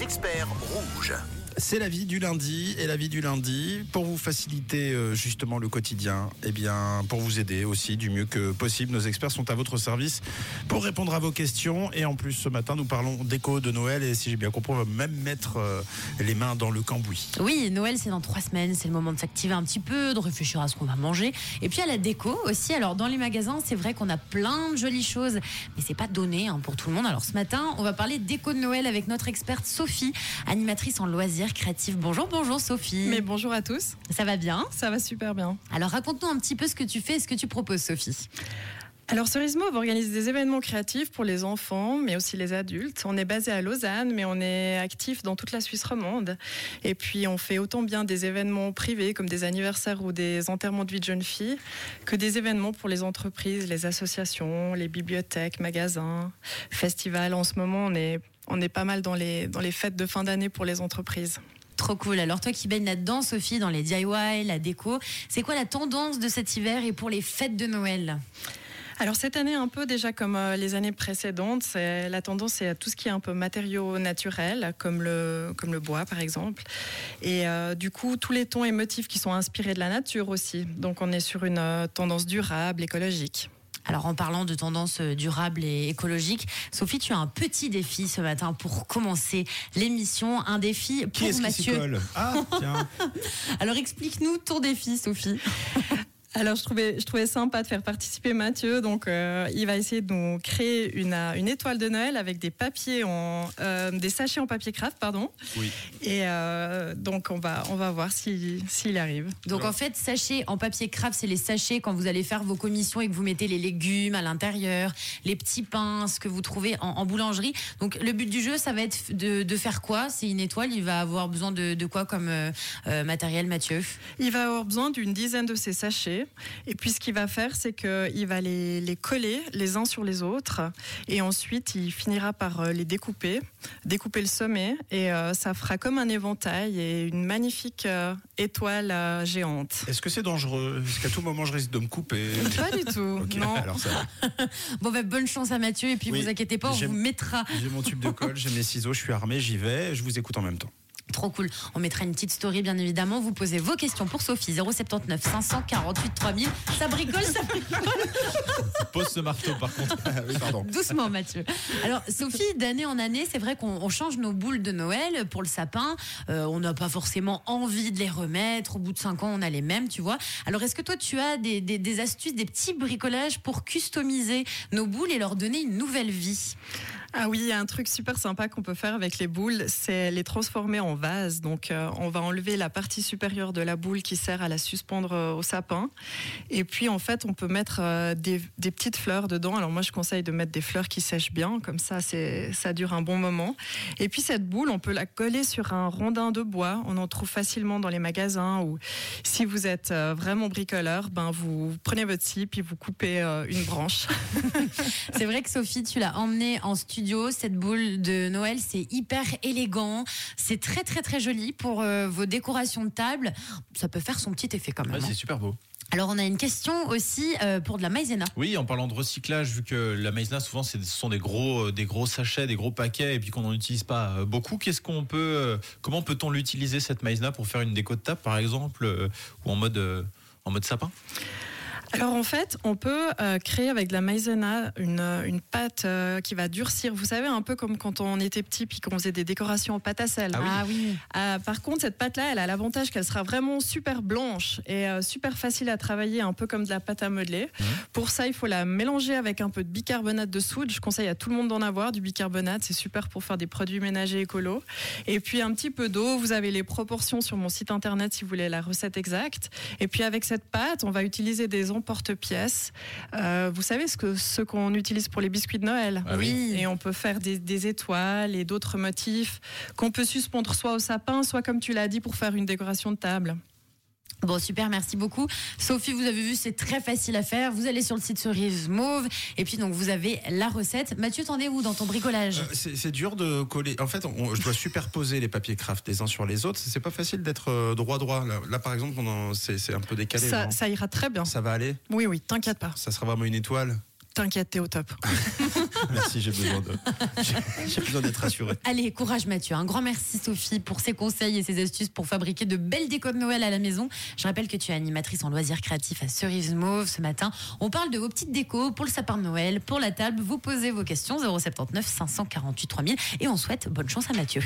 experts rouges. C'est la vie du lundi et la vie du lundi pour vous faciliter euh, justement le quotidien et bien pour vous aider aussi du mieux que possible. Nos experts sont à votre service pour répondre à vos questions et en plus ce matin nous parlons déco de Noël et si j'ai bien compris on va même mettre euh, les mains dans le cambouis. Oui, Noël c'est dans trois semaines, c'est le moment de s'activer un petit peu, de réfléchir à ce qu'on va manger et puis à la déco aussi. Alors dans les magasins c'est vrai qu'on a plein de jolies choses mais c'est pas donné hein, pour tout le monde. Alors ce matin on va parler déco de Noël avec notre experte Sophie, animatrice en loisirs créatifs. Bonjour, bonjour Sophie. Mais bonjour à tous, Ça va bien ça va super bien. Alors raconte-nous un petit peu ce que tu fais et ce que tu proposes Sophie. Alors Cerise Mauve organise des événements créatifs pour les enfants, mais aussi les adultes. On est basé à Lausanne, mais on est actif dans toute la Suisse romande. Et puis on fait autant bien des événements privés comme des anniversaires ou des enterrements de vie de jeunes filles, que des événements pour les entreprises, les associations, les bibliothèques, magasins, festivals. En ce moment, on est on est pas mal dans les dans les fêtes de fin d'année pour les entreprises. Trop cool. Alors toi qui baignes là-dedans Sophie, dans les DIY, la déco, c'est quoi la tendance de cet hiver et pour les fêtes de Noël? Alors cette année, un peu déjà comme euh, les années précédentes, la tendance c'est à tout ce qui est un peu matériaux naturels, comme le, comme le bois par exemple. Et euh, du coup, tous les tons et motifs qui sont inspirés de la nature aussi. Donc on est sur une euh, tendance durable, écologique. Alors en parlant de tendance euh, durable et écologique, Sophie, tu as un petit défi ce matin pour commencer l'émission, un défi pour qui Mathieu. colle? Ah tiens, Alors explique-nous ton défi Sophie. Alors je trouvais, je trouvais sympa de faire participer Mathieu. Donc euh, il va essayer de nous créer une, euh, une étoile de Noël avec des papiers en, euh, des sachets en papier craft, pardon. oui. Et euh, donc on va, on va voir si- s'il arrive. Donc en fait, sachets en papier craft, c'est les sachets quand vous allez faire vos commissions et que vous mettez les légumes à l'intérieur, les petits pains, ce que vous trouvez en, en boulangerie. Donc le but du jeu, ça va être de, de faire quoi? C'est une étoile, il va avoir besoin de, de quoi comme matériel Mathieu? Il va avoir besoin d'une dizaine de ces sachets. Et puis ce qu'il va faire, c'est qu'il va les, les coller les uns sur les autres. Et ensuite, il finira par euh, les découper, découper le sommet. Et euh, ça fera comme un éventail et une magnifique euh, étoile euh, géante. Est-ce que c'est dangereux? Est-ce qu'à tout moment je risque de me couper Pas du tout. Non. alors ça va. Bon ben bonne chance à Mathieu et puis Oui, vous inquiétez pas, on vous mettra J'ai mon tube de colle, j'ai mes ciseaux, je suis armé, j'y vais, je vous écoute en même temps. Trop cool. On mettra une petite story, bien évidemment. Vous posez vos questions pour Sophie. 079 548 3000. Ça bricole, ça bricole. Pose ce marteau par contre. Ah oui, pardon. Doucement, Mathieu. Alors, Sophie, d'année en année, c'est vrai qu'on on change nos boules de Noël pour le sapin. Euh, on n'a pas forcément envie de les remettre. Au bout de cinq ans, on a les mêmes, tu vois. Alors, est-ce que toi, tu as des, des- des astuces, des petits bricolages pour customiser nos boules et leur donner une nouvelle vie? Ah oui, il y a un truc super sympa qu'on peut faire avec les boules, c'est les transformer en vase. Donc, euh, on va enlever la partie supérieure de la boule qui sert à la suspendre euh, au sapin. Et puis, en fait, on peut mettre euh, des, petites fleurs dedans. Alors, moi, je conseille de mettre des fleurs qui sèchent bien, comme ça, ça dure un bon moment. Et puis, cette boule, on peut la coller sur un rondin de bois. On en trouve facilement dans les magasins ou si vous êtes vraiment bricoleur, ben, vous prenez votre scie puis vous coupez une branche. C'est vrai que Sophie, tu l'as emmenée en studio. Cette boule de Noël, c'est hyper élégant. C'est très, très, très joli pour euh, vos décorations de table. Ça peut faire son petit effet quand même. Ouais, hein. c'est super beau. Alors, on a une question aussi euh, pour de la maïzena. Oui, en parlant de recyclage, vu que la maïzena, souvent, c'est- ce sont des gros, euh, des gros sachets, des gros paquets, et puis qu'on n'en utilise pas euh, beaucoup, qu'est-ce qu'on peut, comment peut-on l'utiliser cette maïzena pour faire une déco de table, par exemple, ou en mode, en mode sapin? Alors en fait, on peut euh, créer avec de la maïzena une, euh, une pâte euh, qui va durcir. Vous savez, un peu comme quand on était petit puis qu'on faisait des décorations en pâte à sel. Ah oui. oui. Ah, par contre, cette pâte-là, elle a l'avantage qu'elle sera vraiment super blanche et euh, super facile à travailler, un peu comme de la pâte à modeler. Mhm. Pour ça, il faut la mélanger avec un peu de bicarbonate de soude. Je conseille à tout le monde d'en avoir du bicarbonate. C'est super pour faire des produits ménagers écolos. Et puis un petit peu d'eau. Vous avez les proportions sur mon site internet si vous voulez la recette exacte. Et puis avec cette pâte, on va utiliser des emporte-pièces. Euh, vous savez ce que ce qu'on utilise pour les biscuits de Noël. Ah oui. Et on peut faire des, des étoiles et d'autres motifs qu'on peut suspendre soit au sapin, soit comme tu l'as dit pour faire une décoration de table. Bon, super, merci beaucoup. Sophie, vous avez vu, c'est très facile à faire. Vous allez sur le site Cerise Mauve et puis donc vous avez la recette. Mathieu, t'en es où dans ton bricolage Euh, c'est dur de coller. En fait, on- je dois superposer les papiers craft les uns sur les autres. C'est pas facile d'être euh, droit droit. Là, là, par exemple, on en- c'est c'est un peu décalé. Ça, ça ira très bien. Ça va aller. Oui, oui, t'inquiète pas. Ça sera vraiment une étoile. T'inquiète, t'es au top. Merci, j'ai besoin de, j'ai- j'ai besoin d'être rassuré. Allez, courage Mathieu. Un grand merci Sophie pour ses conseils et ses astuces pour fabriquer de belles décos de Noël à la maison. Je rappelle que tu es animatrice en loisirs créatifs à Cerise Mauve ce matin. On parle de vos petites décos pour le sapin de Noël, pour la table. Vous posez vos questions 079 548 3000 et on souhaite bonne chance à Mathieu.